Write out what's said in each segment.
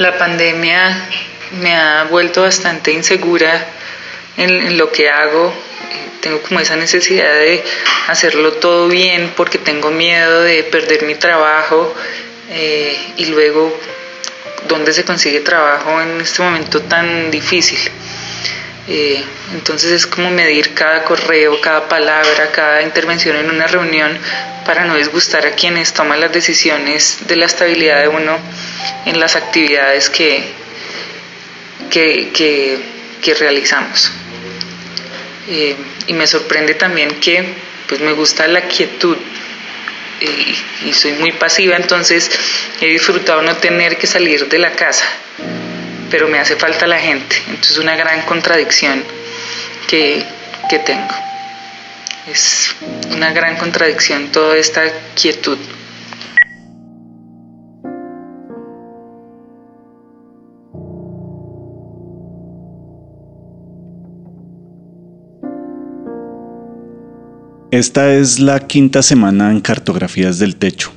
La pandemia me ha vuelto bastante insegura en, lo que hago. Tengo como esa necesidad de hacerlo todo bien porque tengo miedo de perder mi trabajo eh, y luego dónde se consigue trabajo en este momento tan difícil. Eh, entonces es como medir cada correo, cada palabra, cada intervención en una reunión para no disgustar a quienes toman las decisiones de la estabilidad de uno en las actividades que, que, realizamos. Eh, y me sorprende también que pues me gusta la quietud y, y, soy muy pasiva, entonces he disfrutado no tener que salir de la casa, pero me hace falta la gente, entonces es una gran contradicción que, que tengo. Es una gran contradicción toda esta quietud. Esta es la quinta semana en Cartografías del Techo,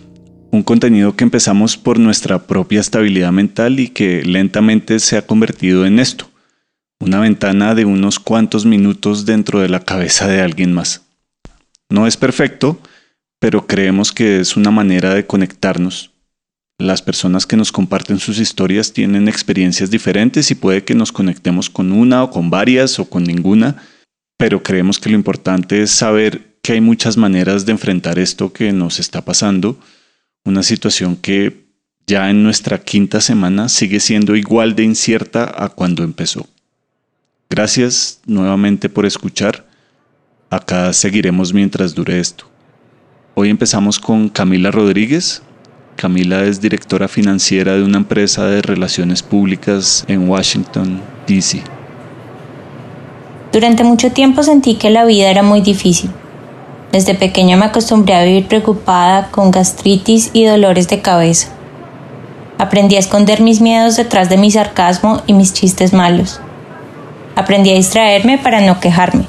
un contenido que empezamos por nuestra propia estabilidad mental y que lentamente se ha convertido en esto, una ventana de unos cuantos minutos dentro de la cabeza de alguien más. No es perfecto, pero creemos que es una manera de conectarnos. Las personas que nos comparten sus historias tienen experiencias diferentes y puede que nos conectemos con una o con varias o con ninguna, pero creemos que lo importante es saber que hay muchas maneras de enfrentar esto que nos está pasando, una situación que ya en nuestra quinta semana sigue siendo igual de incierta a cuando empezó. Gracias nuevamente por escuchar. Acá seguiremos mientras dure esto. Hoy empezamos con Camila Rodríguez. Camila es directora financiera de una empresa de relaciones públicas en Washington, D.C. Durante mucho tiempo sentí que la vida era muy difícil desde pequeña me acostumbré a vivir preocupada con gastritis y dolores de cabeza. Aprendí a esconder mis miedos detrás de mi sarcasmo y mis chistes malos. Aprendí a distraerme para no quejarme,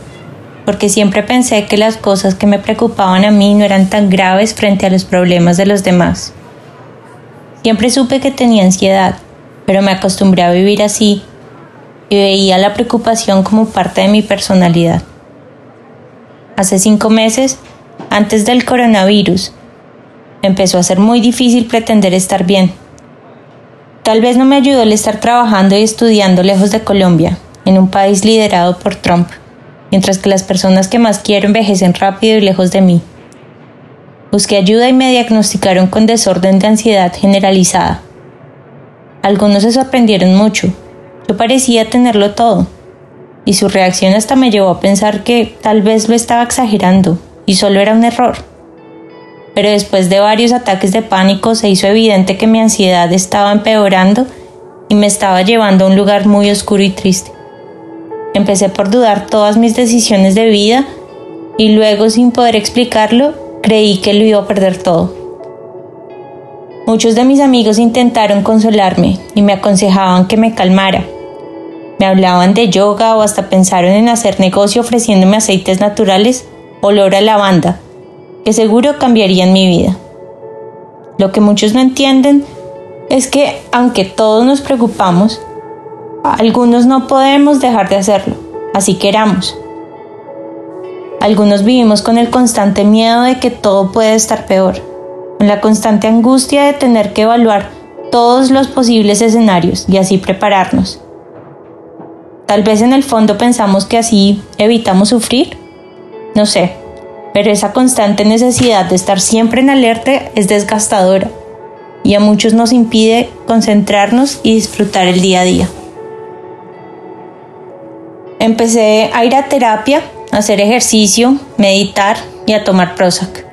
porque siempre pensé que las cosas que me preocupaban a mí no eran tan graves frente a los problemas de los demás. Siempre supe que tenía ansiedad, pero me acostumbré a vivir así y veía la preocupación como parte de mi personalidad hace cinco meses, antes del coronavirus, empezó a ser muy difícil pretender estar bien. Tal vez no me ayudó el estar trabajando y estudiando lejos de Colombia, en un país liderado por Trump, mientras que las personas que más quiero envejecen rápido y lejos de mí. Busqué ayuda y me diagnosticaron con desorden de ansiedad generalizada. Algunos se sorprendieron mucho. Yo parecía tenerlo todo y su reacción hasta me llevó a pensar que tal vez lo estaba exagerando y solo era un error. Pero después de varios ataques de pánico se hizo evidente que mi ansiedad estaba empeorando y me estaba llevando a un lugar muy oscuro y triste. Empecé por dudar todas mis decisiones de vida y luego sin poder explicarlo creí que lo iba a perder todo. Muchos de mis amigos intentaron consolarme y me aconsejaban que me calmara, me hablaban de yoga o hasta pensaron en hacer negocio ofreciéndome aceites naturales olor a lavanda, que seguro cambiarían mi vida. Lo que muchos no entienden es que aunque todos nos preocupamos, algunos no podemos dejar de hacerlo, así queramos. Algunos vivimos con el constante miedo de que todo puede estar peor, con la constante angustia de tener que evaluar todos los posibles escenarios y así prepararnos. Tal vez en el fondo pensamos que así evitamos sufrir. No sé, pero esa constante necesidad de estar siempre en alerta es desgastadora y a muchos nos impide concentrarnos y disfrutar el día a día. Empecé a ir a terapia, a hacer ejercicio, meditar y a tomar Prozac.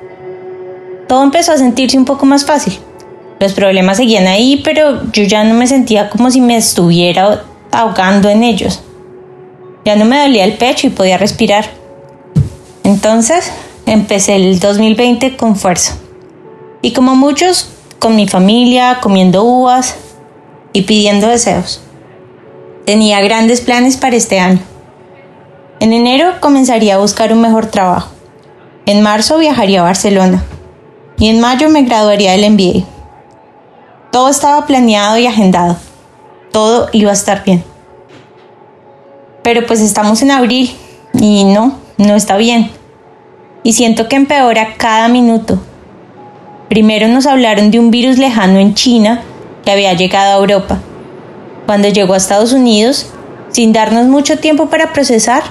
Todo empezó a sentirse un poco más fácil. Los problemas seguían ahí, pero yo ya no me sentía como si me estuviera ahogando en ellos. Ya no me dolía el pecho y podía respirar. Entonces empecé el 2020 con fuerza. Y como muchos, con mi familia, comiendo uvas y pidiendo deseos. Tenía grandes planes para este año. En enero comenzaría a buscar un mejor trabajo. En marzo viajaría a Barcelona. Y en mayo me graduaría del MBA. Todo estaba planeado y agendado todo iba a estar bien. Pero pues estamos en abril y no, no está bien. Y siento que empeora cada minuto. Primero nos hablaron de un virus lejano en China que había llegado a Europa. Cuando llegó a Estados Unidos, sin darnos mucho tiempo para procesar,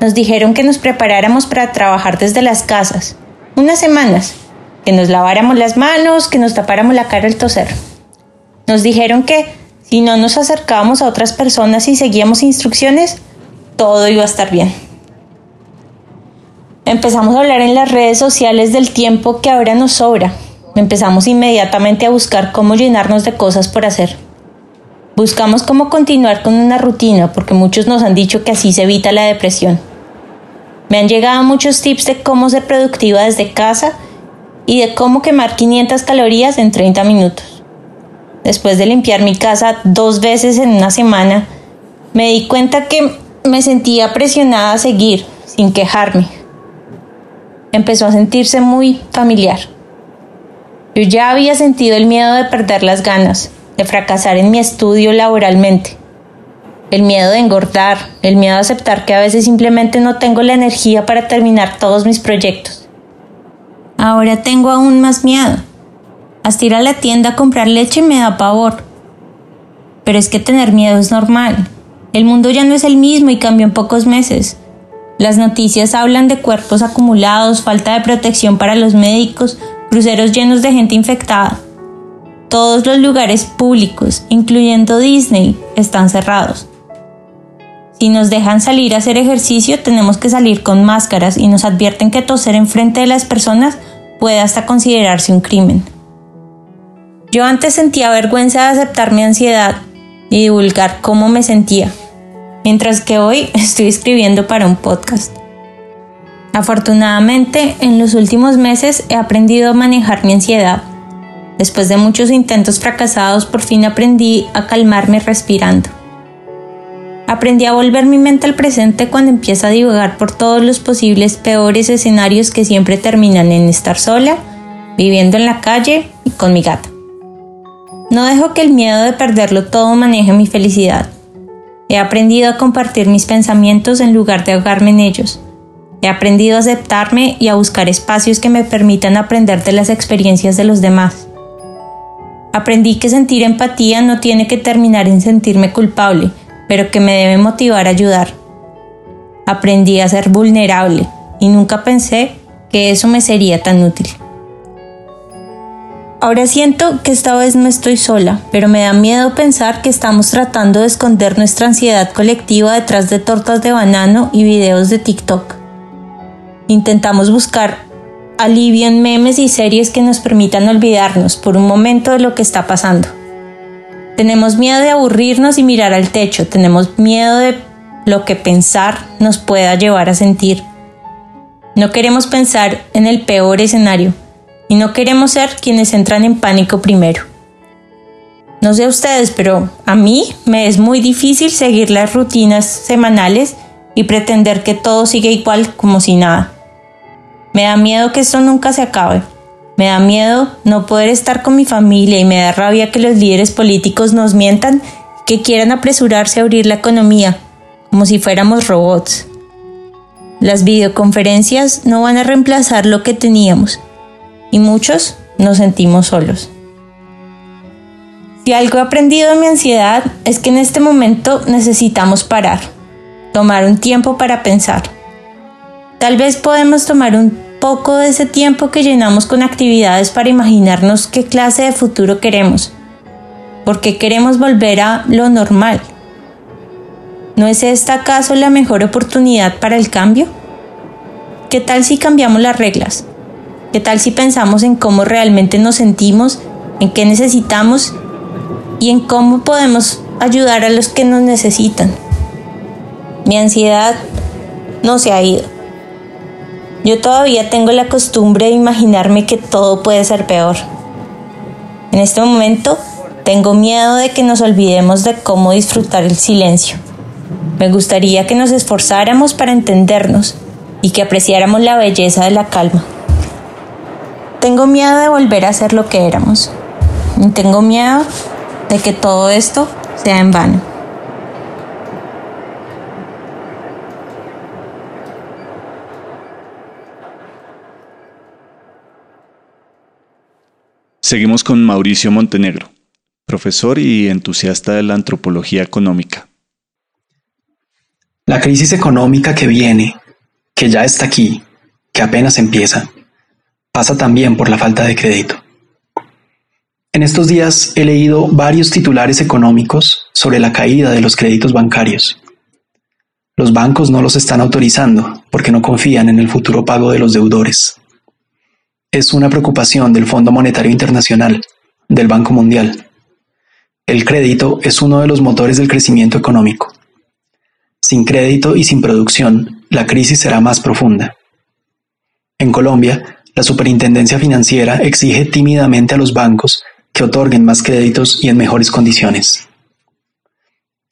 nos dijeron que nos preparáramos para trabajar desde las casas, unas semanas, que nos laváramos las manos, que nos tapáramos la cara al toser. Nos dijeron que si no nos acercábamos a otras personas y seguíamos instrucciones, todo iba a estar bien. Empezamos a hablar en las redes sociales del tiempo que ahora nos sobra, Empezamos inmediatamente a buscar cómo llenarnos de cosas por hacer. Buscamos cómo continuar con una rutina porque muchos nos han dicho que así se evita la depresión. Me han llegado muchos tips de cómo ser productiva desde casa y de cómo quemar 500 calorías en 30 minutos. Después de limpiar mi casa dos veces en una semana, me di cuenta que me sentía presionada a seguir sin quejarme. Empezó a sentirse muy familiar. Yo ya había sentido el miedo de perder las ganas, de fracasar en mi estudio laboralmente, el miedo de engordar, el miedo a aceptar que a veces simplemente no tengo la energía para terminar todos mis proyectos. Ahora tengo aún más miedo. Hasta ir a la tienda a comprar leche me da pavor. Pero es que tener miedo es normal. El mundo ya no es el mismo y cambió en pocos meses. Las noticias hablan de cuerpos acumulados, falta de protección para los médicos, cruceros llenos de gente infectada. Todos los lugares públicos, incluyendo Disney, están cerrados. Si nos dejan salir a hacer ejercicio, tenemos que salir con máscaras y nos advierten que toser enfrente de las personas puede hasta considerarse un crimen. Yo antes sentía vergüenza de aceptar mi ansiedad y divulgar cómo me sentía, mientras que hoy estoy escribiendo para un podcast. Afortunadamente, en los últimos meses he aprendido a manejar mi ansiedad. Después de muchos intentos fracasados, por fin aprendí a calmarme respirando. Aprendí a volver mi mente al presente cuando empiezo a divagar por todos los posibles peores escenarios que siempre terminan en estar sola, viviendo en la calle y con mi gata. No dejo que el miedo de perderlo todo maneje mi felicidad. He aprendido a compartir mis pensamientos en lugar de ahogarme en ellos He aprendido a aceptarme y a buscar espacios que me permitan aprender de las experiencias de los demás. Aprendí que sentir empatía no tiene que terminar en sentirme culpable, pero que me debe motivar a ayudar. Aprendí a ser vulnerable y nunca pensé que eso me sería tan útil. Ahora siento que esta vez no estoy sola, pero me da miedo pensar que estamos tratando de esconder nuestra ansiedad colectiva detrás de tortas de banano y videos de TikTok. Intentamos buscar alivio en memes y series que nos permitan olvidarnos por un momento de lo que está pasando. Tenemos miedo de aburrirnos y mirar al techo, tenemos miedo de lo que pensar nos pueda llevar a sentir. No queremos pensar en el peor escenario y no queremos ser quienes entran en pánico primero. No sé ustedes, pero a mí me es muy difícil seguir las rutinas semanales y pretender que todo sigue igual como si nada. Me da miedo que esto nunca se acabe. Me da miedo no poder estar con mi familia y me da rabia que los líderes políticos nos mientan que quieran apresurarse a abrir la economía, como si fuéramos robots. Las videoconferencias no van a reemplazar lo que teníamos y muchos nos sentimos solos. Si algo he aprendido de mi ansiedad es que en este momento necesitamos parar, tomar un tiempo para pensar. Tal vez podemos tomar un poco de ese tiempo que llenamos con actividades para imaginarnos qué clase de futuro queremos, porque queremos volver a lo normal. ¿No es esta acaso la mejor oportunidad para el cambio? ¿Qué tal si cambiamos las reglas? ¿Qué tal si pensamos en cómo realmente nos sentimos, en qué necesitamos y en cómo podemos ayudar a los que nos necesitan? Mi ansiedad no se ha ido. Yo todavía tengo la costumbre de imaginarme que todo puede ser peor. En este momento tengo miedo de que nos olvidemos de cómo disfrutar el silencio. Me gustaría que nos esforzáramos para entendernos y que apreciáramos la belleza de la calma. Tengo miedo de volver a ser lo que éramos. Y tengo miedo de que todo esto sea en vano. Seguimos con Mauricio Montenegro, profesor y entusiasta de la antropología económica. La crisis económica que viene, que ya está aquí, que apenas empieza, pasa también por la falta de crédito. En estos días he leído varios titulares económicos sobre la caída de los créditos bancarios. Los bancos no los están autorizando porque no confían en el futuro pago de los deudores es una preocupación del Fondo Monetario Internacional, del Banco Mundial. El crédito es uno de los motores del crecimiento económico. Sin crédito y sin producción, la crisis será más profunda. En Colombia, la Superintendencia Financiera exige tímidamente a los bancos que otorguen más créditos y en mejores condiciones.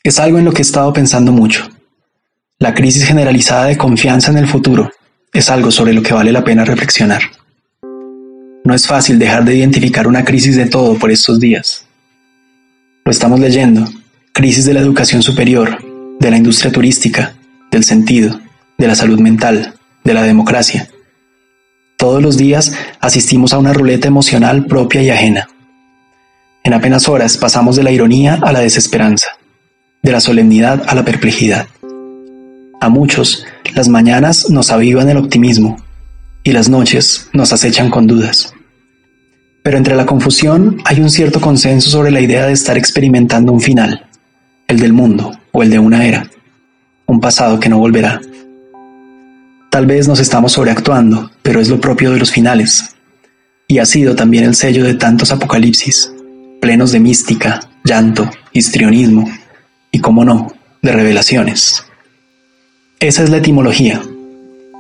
Es algo en lo que he estado pensando mucho. La crisis generalizada de confianza en el futuro es algo sobre lo que vale la pena reflexionar. No es fácil dejar de identificar una crisis de todo por estos días. Lo estamos leyendo. Crisis de la educación superior, de la industria turística, del sentido, de la salud mental, de la democracia. Todos los días asistimos a una ruleta emocional propia y ajena. En apenas horas pasamos de la ironía a la desesperanza, de la solemnidad a la perplejidad. A muchos, las mañanas nos avivan el optimismo, y las noches nos acechan con dudas. Pero entre la confusión hay un cierto consenso sobre la idea de estar experimentando un final, el del mundo o el de una era, un pasado que no volverá. Tal vez nos estamos sobreactuando, pero es lo propio de los finales, y ha sido también el sello de tantos apocalipsis, plenos de mística, llanto, histrionismo y, como no, de revelaciones. Esa es la etimología,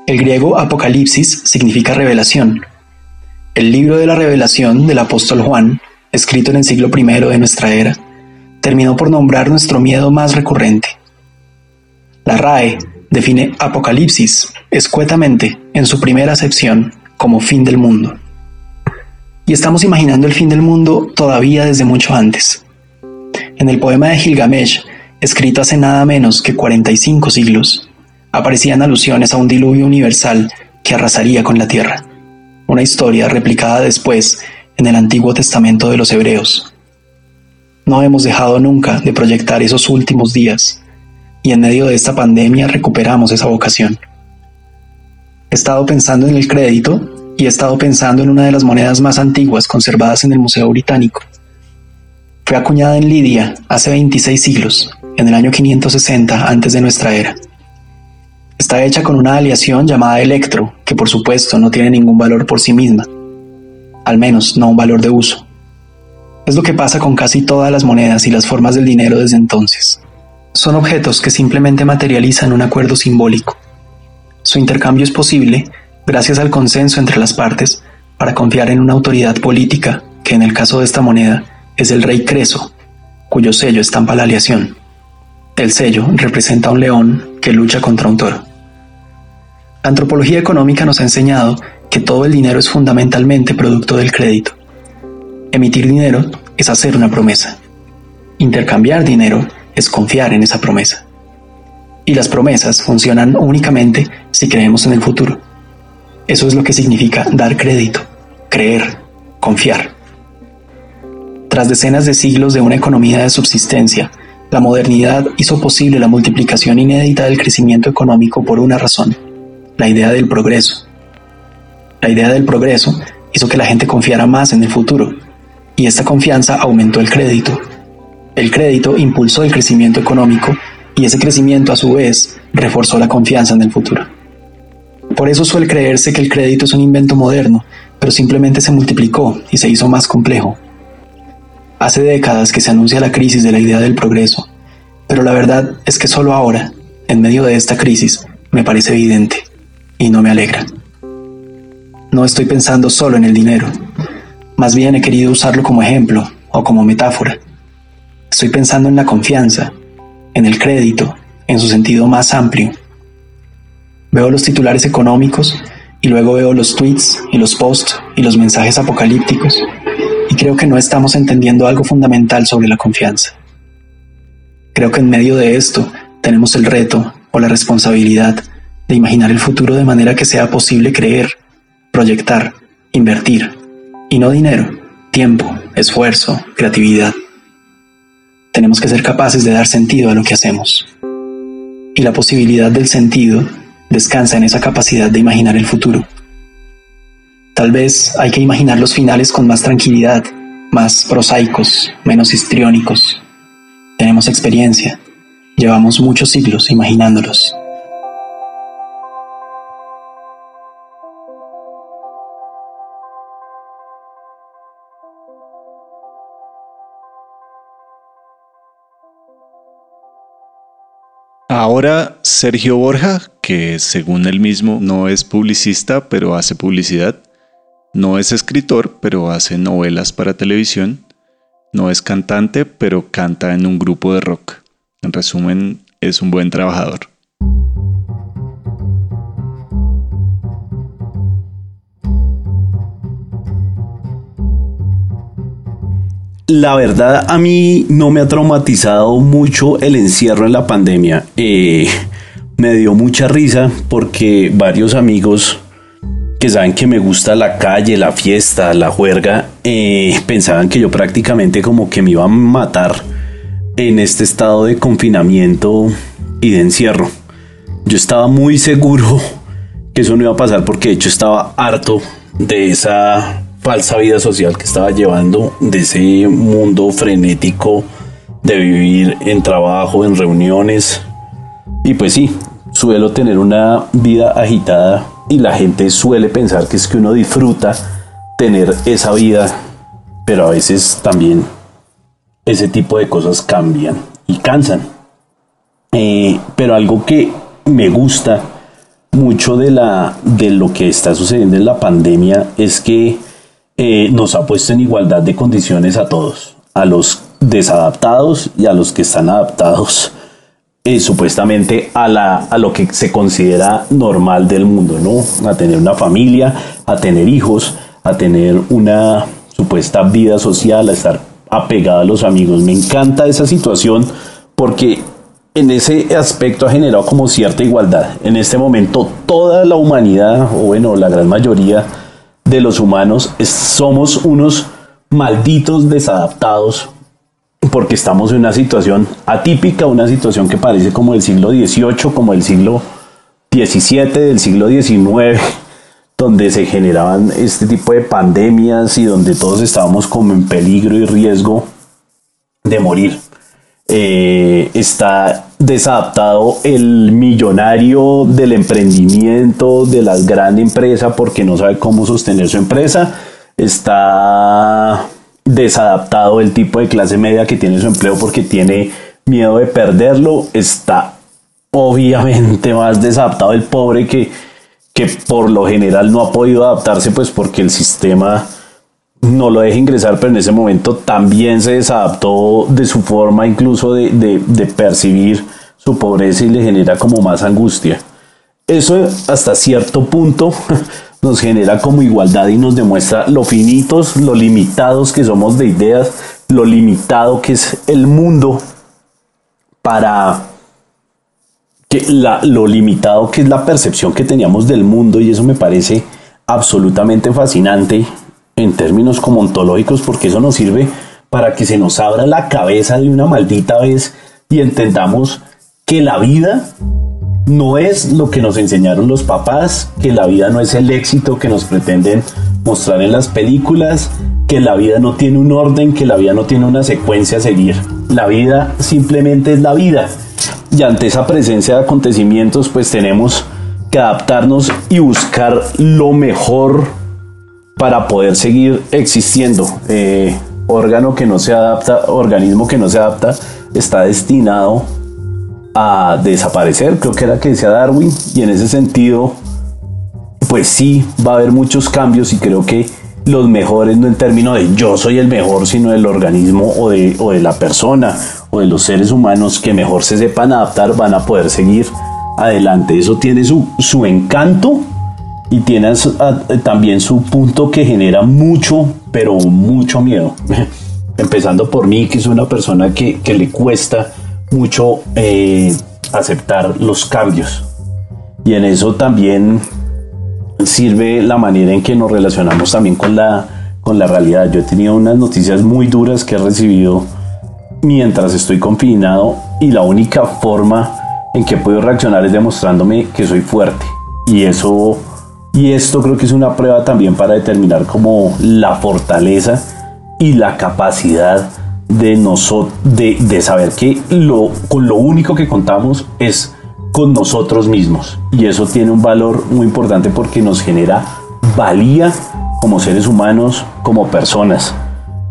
el griego apocalipsis significa revelación. El libro de la revelación del apóstol Juan, escrito en el siglo I de nuestra era, terminó por nombrar nuestro miedo más recurrente. La RAE define apocalipsis escuetamente en su primera acepción como fin del mundo. Y estamos imaginando el fin del mundo todavía desde mucho antes. En el poema de Gilgamesh, escrito hace nada menos que 45 siglos, aparecían alusiones a un diluvio universal que arrasaría con la tierra, una historia replicada después en el Antiguo Testamento de los Hebreos. No hemos dejado nunca de proyectar esos últimos días, y en medio de esta pandemia recuperamos esa vocación. He estado pensando en el crédito y he estado pensando en una de las monedas más antiguas conservadas en el Museo Británico. Fue acuñada en Lidia hace 26 siglos, en el año 560 antes de nuestra era. Está hecha con una aleación llamada electro, que por supuesto no tiene ningún valor por sí misma, al menos no un valor de uso. Es lo que pasa con casi todas las monedas y las formas del dinero desde entonces. Son objetos que simplemente materializan un acuerdo simbólico. Su intercambio es posible gracias al consenso entre las partes para confiar en una autoridad política que en el caso de esta moneda es el rey Creso, cuyo sello estampa la aleación. El sello representa a un león que lucha contra un toro. La antropología económica nos ha enseñado que todo el dinero es fundamentalmente producto del crédito. Emitir dinero es hacer una promesa. Intercambiar dinero es confiar en esa promesa. Y las promesas funcionan únicamente si creemos en el futuro. Eso es lo que significa dar crédito, creer, confiar. Tras decenas de siglos de una economía de subsistencia, la modernidad hizo posible la multiplicación inédita del crecimiento económico por una razón, la idea del progreso. La idea del progreso hizo que la gente confiara más en el futuro, y esta confianza aumentó el crédito. El crédito impulsó el crecimiento económico y ese crecimiento a su vez reforzó la confianza en el futuro. Por eso suele creerse que el crédito es un invento moderno, pero simplemente se multiplicó y se hizo más complejo. Hace décadas que se anuncia la crisis de la idea del progreso, pero la verdad es que solo ahora, en medio de esta crisis, me parece evidente y no me alegra. No estoy pensando solo en el dinero, más bien he querido usarlo como ejemplo o como metáfora. Estoy pensando en la confianza, en el crédito, en su sentido más amplio. Veo los titulares económicos y luego veo los tweets y los posts y los mensajes apocalípticos y creo que no estamos entendiendo algo fundamental sobre la confianza. Creo que en medio de esto tenemos el reto o la responsabilidad de imaginar el futuro de manera que sea posible creer, proyectar, invertir, y no dinero, tiempo, esfuerzo, creatividad. Tenemos que ser capaces de dar sentido a lo que hacemos. Y la posibilidad del sentido descansa en esa capacidad de imaginar el futuro. Tal vez hay que imaginar los finales con más tranquilidad, más prosaicos, menos histriónicos. Tenemos experiencia, llevamos muchos siglos imaginándolos. Ahora Sergio Borja, que según él mismo no es publicista, pero hace publicidad, no es escritor, pero hace novelas para televisión, no es cantante, pero canta en un grupo de rock. En resumen, es un buen trabajador. La verdad, a mí no me ha traumatizado mucho el encierro en la pandemia. Eh, me dio mucha risa porque varios amigos que saben que me gusta la calle, la fiesta, la juerga, eh, pensaban que yo prácticamente como que me iba a matar en este estado de confinamiento y de encierro. Yo estaba muy seguro que eso no iba a pasar porque de hecho estaba harto de esa falsa vida social que estaba llevando, de ese mundo frenético de vivir en trabajo, en reuniones. Y pues sí, suelo tener una vida agitada y la gente suele pensar que es que uno disfruta tener esa vida, pero a veces también ese tipo de cosas cambian y cansan. Eh, pero algo que me gusta mucho de, la, de lo que está sucediendo en la pandemia es que eh, nos ha puesto en igualdad de condiciones a todos, a los desadaptados y a los que están adaptados eh, supuestamente a, la, a lo que se considera normal del mundo, ¿no? A tener una familia, a tener hijos, a tener una supuesta vida social, a estar apegado a los amigos. Me encanta esa situación porque en ese aspecto ha generado como cierta igualdad. En este momento toda la humanidad, o bueno, la gran mayoría, de los humanos somos unos malditos desadaptados porque estamos en una situación atípica, una situación que parece como del siglo XVIII, como del siglo XVII, del siglo XIX, donde se generaban este tipo de pandemias y donde todos estábamos como en peligro y riesgo de morir. Eh, está desadaptado el millonario del emprendimiento, de las grandes empresas, porque no sabe cómo sostener su empresa. Está desadaptado el tipo de clase media que tiene su empleo porque tiene miedo de perderlo. Está obviamente más desadaptado el pobre que, que por lo general no ha podido adaptarse pues porque el sistema no lo deja ingresar, pero en ese momento también se desadaptó de su forma incluso de, percibir su pobreza y le genera como más angustia. Eso hasta cierto punto nos genera como igualdad y nos demuestra lo finitos, lo limitados que somos de ideas, lo limitado que es el mundo para que lo limitado que es la percepción que teníamos del mundo y eso me parece absolutamente fascinante en términos como ontológicos porque eso nos sirve para que se nos abra la cabeza de una maldita vez y entendamos que la vida no es lo que nos enseñaron los papás, que la vida no es el éxito que nos pretenden mostrar en las películas, que la vida no tiene un orden, que la vida no tiene una secuencia a seguir. La vida simplemente es la vida. Y ante esa presencia de acontecimientos, pues tenemos que adaptarnos y buscar lo mejor para poder seguir existiendo. Eh, órgano que no se adapta, organismo que no se adapta, está destinado a desaparecer, creo que era que decía Darwin, y en ese sentido, pues sí, va a haber muchos cambios y creo que los mejores no en términos de yo soy el mejor, sino del organismo o de, o de la persona o de los seres humanos que mejor se sepan adaptar van a poder seguir adelante. Eso tiene su, su encanto y tiene también su punto que genera mucho, pero mucho miedo. Empezando por mí, que es una persona que, que le cuesta mucho eh, aceptar los cambios. Y en eso también sirve la manera en que nos relacionamos también con la, con la realidad. Yo he tenido unas noticias muy duras que he recibido mientras estoy confinado y la única forma en que puedo reaccionar es demostrándome que soy fuerte. Y eso y esto creo que es una prueba también para determinar como la fortaleza y la capacidad de, nosotros de, de saber que lo, con lo único que contamos es con nosotros mismos. Y eso tiene un valor muy importante porque nos genera valía como seres humanos, como personas.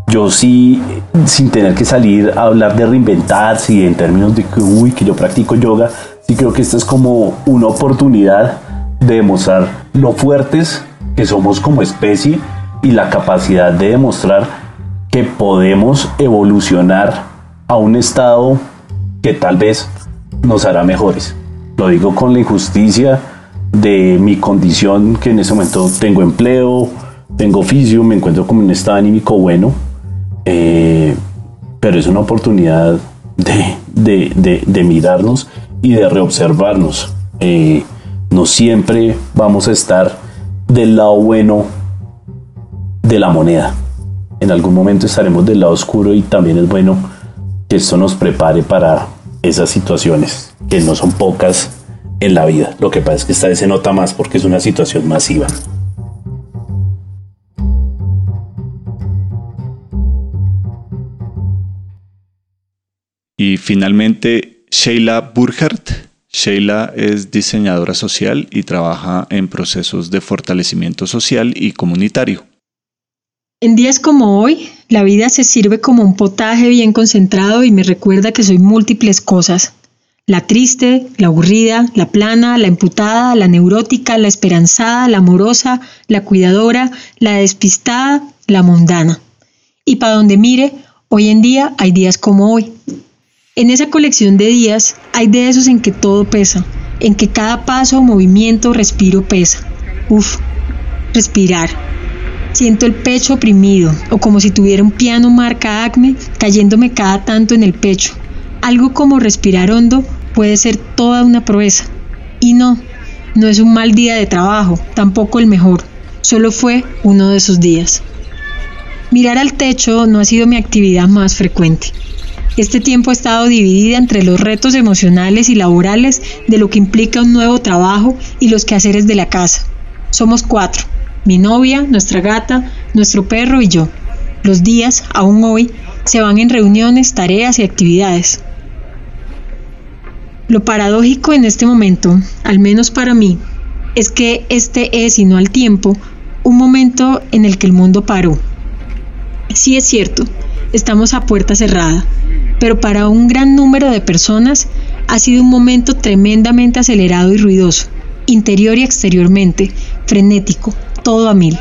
Yo sí, sin tener que salir a hablar de reinventarse y en términos de que, uy, que yo practico yoga, sí creo que esta es como una oportunidad de demostrar lo fuertes que somos como especie y la capacidad de demostrar que podemos evolucionar a un estado que tal vez nos hará mejores. Lo digo con la injusticia de mi condición, que en ese momento tengo empleo, tengo oficio, me encuentro como un estado anímico bueno, eh, pero es una oportunidad de, mirarnos y de reobservarnos. Eh, no siempre vamos a estar del lado bueno de la moneda. En algún momento estaremos del lado oscuro y también es bueno que esto nos prepare para esas situaciones, que no son pocas en la vida. Lo que pasa es que esta vez se nota más porque es una situación masiva. Y finalmente, Sheila Burkhardt Sheila es diseñadora social y trabaja en procesos de fortalecimiento social y comunitario. En días como hoy, la vida se sirve como un potaje bien concentrado y me recuerda que soy múltiples cosas. La triste, la aburrida, la plana, la emputada, la neurótica, la esperanzada, la amorosa, la cuidadora, la despistada, la mundana. Y para donde mire, hoy en día hay días como hoy. En esa colección de días hay de esos en que todo pesa, en que cada paso, movimiento, respiro pesa. Uf, respirar. Siento el pecho oprimido o como si tuviera un piano marca acme cayéndome cada tanto en el pecho. Algo como respirar hondo puede ser toda una proeza. Y no, no es un mal día de trabajo, tampoco el mejor. Solo fue uno de esos días. Mirar al techo no ha sido mi actividad más frecuente. Este tiempo ha estado dividida entre los retos emocionales y laborales de lo que implica un nuevo trabajo y los quehaceres de la casa. Somos cuatro, mi novia, nuestra gata, nuestro perro y yo. Los días, aún hoy, se van en reuniones, tareas y actividades. Lo paradójico en este momento, al menos para mí, es que este es, y no al tiempo, un momento en el que el mundo paró. Sí es cierto, estamos a puerta cerrada, pero para un gran número de personas ha sido un momento tremendamente acelerado y ruidoso, interior y exteriormente, frenético, todo a mil.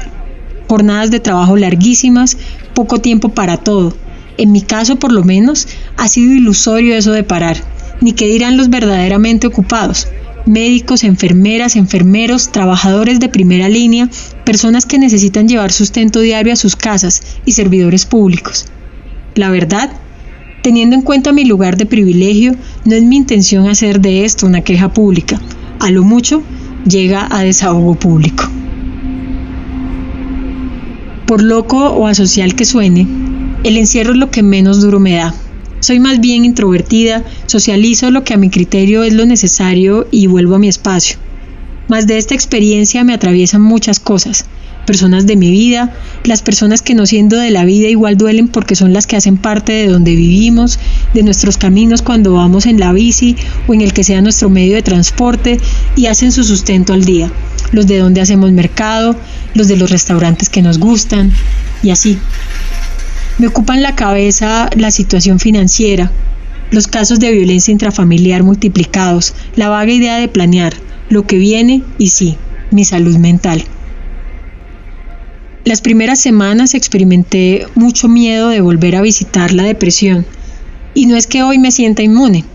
Jornadas de trabajo larguísimas, poco tiempo para todo. En mi caso, por lo menos, ha sido ilusorio eso de parar, ni qué dirán los verdaderamente ocupados. Médicos, enfermeras, enfermeros, trabajadores de primera línea, personas que necesitan llevar sustento diario a sus casas y servidores públicos. La verdad Teniendo en cuenta mi lugar de privilegio, no es mi intención hacer de esto una queja pública. A lo mucho, llega a desahogo público. Por loco o asocial que suene, el encierro es lo que menos duro me da. Soy más bien introvertida, socializo lo que a mi criterio es lo necesario y vuelvo a mi espacio. Más de esta experiencia me atraviesan muchas cosas, personas de mi vida, las personas que no siendo de la vida igual duelen porque son las que hacen parte de donde vivimos, de nuestros caminos cuando vamos en la bici o en el que sea nuestro medio de transporte y hacen su sustento al día, los de donde hacemos mercado, los de los restaurantes que nos gustan y así. Me ocupan la cabeza la situación financiera, los casos de violencia intrafamiliar multiplicados, la vaga idea de planear, lo que viene y sí, mi salud mental. Las primeras semanas experimenté mucho miedo de volver a visitar la depresión. Y no es que hoy me sienta inmune,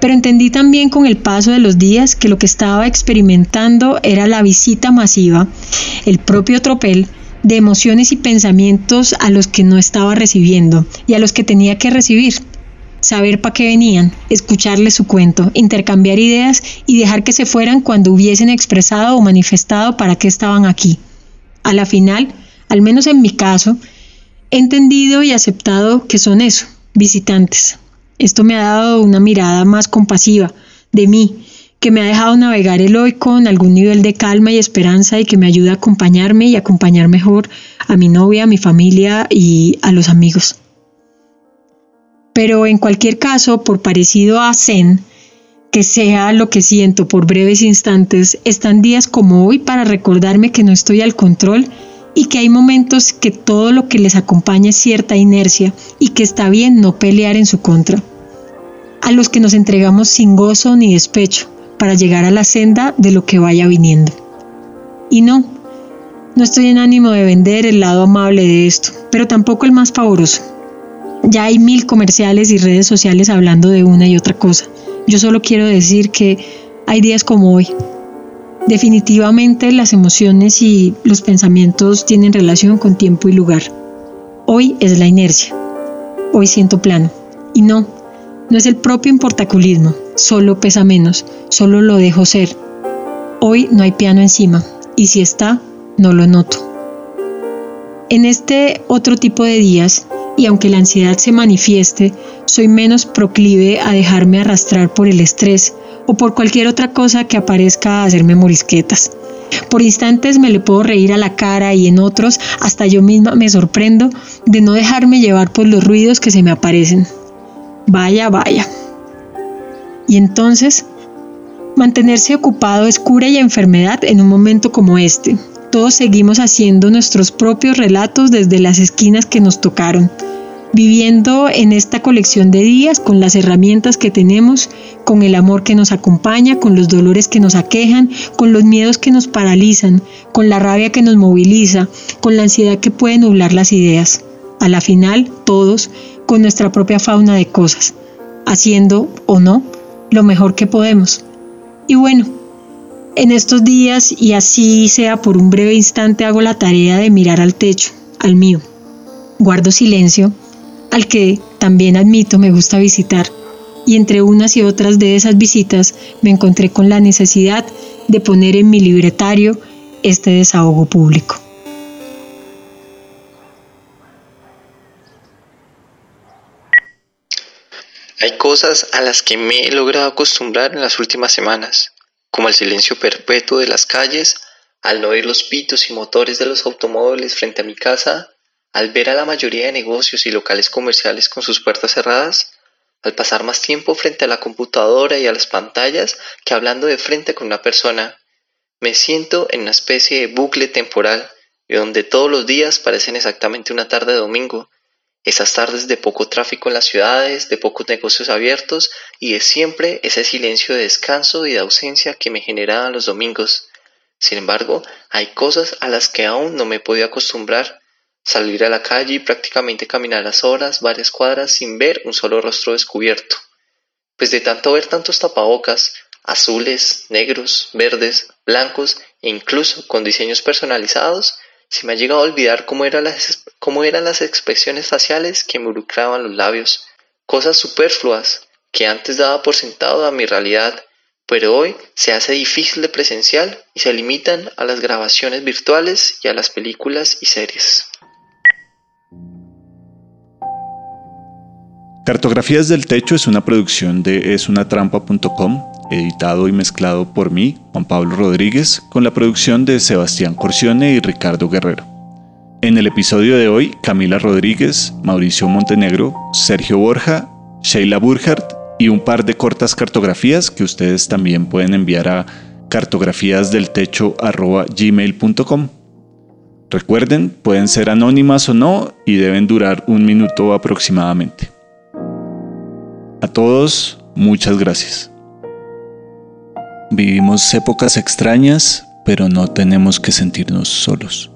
pero entendí también con el paso de los días que lo que estaba experimentando era la visita masiva, el propio tropel de emociones y pensamientos a los que no estaba recibiendo y a los que tenía que recibir. saber para qué venían, escucharles su cuento, intercambiar ideas y dejar que se fueran cuando hubiesen expresado o manifestado para qué estaban aquí. A la final, al menos en mi caso, he entendido y aceptado que son eso, visitantes. Esto me ha dado una mirada más compasiva de mí, que me ha dejado navegar el hoy con algún nivel de calma y esperanza y que me ayuda a acompañarme y acompañar mejor a mi novia, a mi familia y a los amigos. Pero en cualquier caso, por parecido a Zen, que sea lo que siento por breves instantes, están días como hoy para recordarme que no estoy al control y que hay momentos que todo lo que les acompaña es cierta inercia y que está bien no pelear en su contra. A los que nos entregamos sin gozo ni despecho para llegar a la senda de lo que vaya viniendo. Y no, no estoy en ánimo de vender el lado amable de esto, pero tampoco el más pavoroso. Ya hay mil comerciales y redes sociales hablando de una y otra cosa. Yo solo quiero decir que hay días como hoy. Definitivamente las emociones y los pensamientos tienen relación con tiempo y lugar. Hoy es la inercia. Hoy siento plano. Y no, no es el propio importaculismo, solo pesa menos, solo lo dejo ser. Hoy no hay piano encima, y si está, no lo noto. En este otro tipo de días, y aunque la ansiedad se manifieste, soy menos proclive a dejarme arrastrar por el estrés o por cualquier otra cosa que aparezca a hacerme morisquetas. Por instantes me le puedo reír a la cara y en otros hasta yo misma me sorprendo de no dejarme llevar por los ruidos que se me aparecen. Vaya, vaya. Y entonces, mantenerse ocupado es cura y enfermedad en un momento como este. Todos seguimos haciendo nuestros propios relatos desde las esquinas que nos tocaron viviendo en esta colección de días con las herramientas que tenemos, con el amor que nos acompaña, con los dolores que nos aquejan, con los miedos que nos paralizan, con la rabia que nos moviliza, con la ansiedad que puede nublar las ideas. A la final, todos, con nuestra propia fauna de cosas, haciendo o no lo mejor que podemos. Y bueno, en estos días, y así sea por un breve instante, hago la tarea de mirar al techo, al mío. Guardo silencio al que también admito me gusta visitar, y entre unas y otras de esas visitas me encontré con la necesidad de poner en mi libretario este desahogo público. Hay cosas a las que me he logrado acostumbrar en las últimas semanas, como el silencio perpetuo de las calles, al no oír los pitos y motores de los automóviles frente a mi casa al ver a la mayoría de negocios y locales comerciales con sus puertas cerradas, al pasar más tiempo frente a la computadora y a las pantallas que hablando de frente con una persona, me siento en una especie de bucle temporal donde todos los días parecen exactamente una tarde de domingo, esas tardes de poco tráfico en las ciudades, de pocos negocios abiertos y de siempre ese silencio de descanso y de ausencia que me generaban los domingos. Sin embargo, hay cosas a las que aún no me he podido acostumbrar salir a la calle y prácticamente caminar las horas, varias cuadras sin ver un solo rostro descubierto. Pues de tanto ver tantos tapabocas, azules, negros, verdes, blancos e incluso con diseños personalizados, se me ha llegado a olvidar cómo, eran las, cómo eran las expresiones faciales que involucraban los labios, cosas superfluas que antes daba por sentado a mi realidad, pero hoy se hace difícil de presencial y se limitan a las grabaciones virtuales y a las películas y series. Cartografías del Techo es una producción de esunatrampa.com, editado y mezclado por mí, Juan Pablo Rodríguez, con la producción de Sebastián Corcione y Ricardo Guerrero. En el episodio de hoy, Camila Rodríguez, Mauricio Montenegro, Sergio Borja, Sheila Burhardt y un par de cortas cartografías que ustedes también pueden enviar a cartografíasdeltecho.gmail.com. Recuerden, pueden ser anónimas o no y deben durar un minuto aproximadamente. A todos, muchas gracias. Vivimos épocas extrañas, pero no tenemos que sentirnos solos.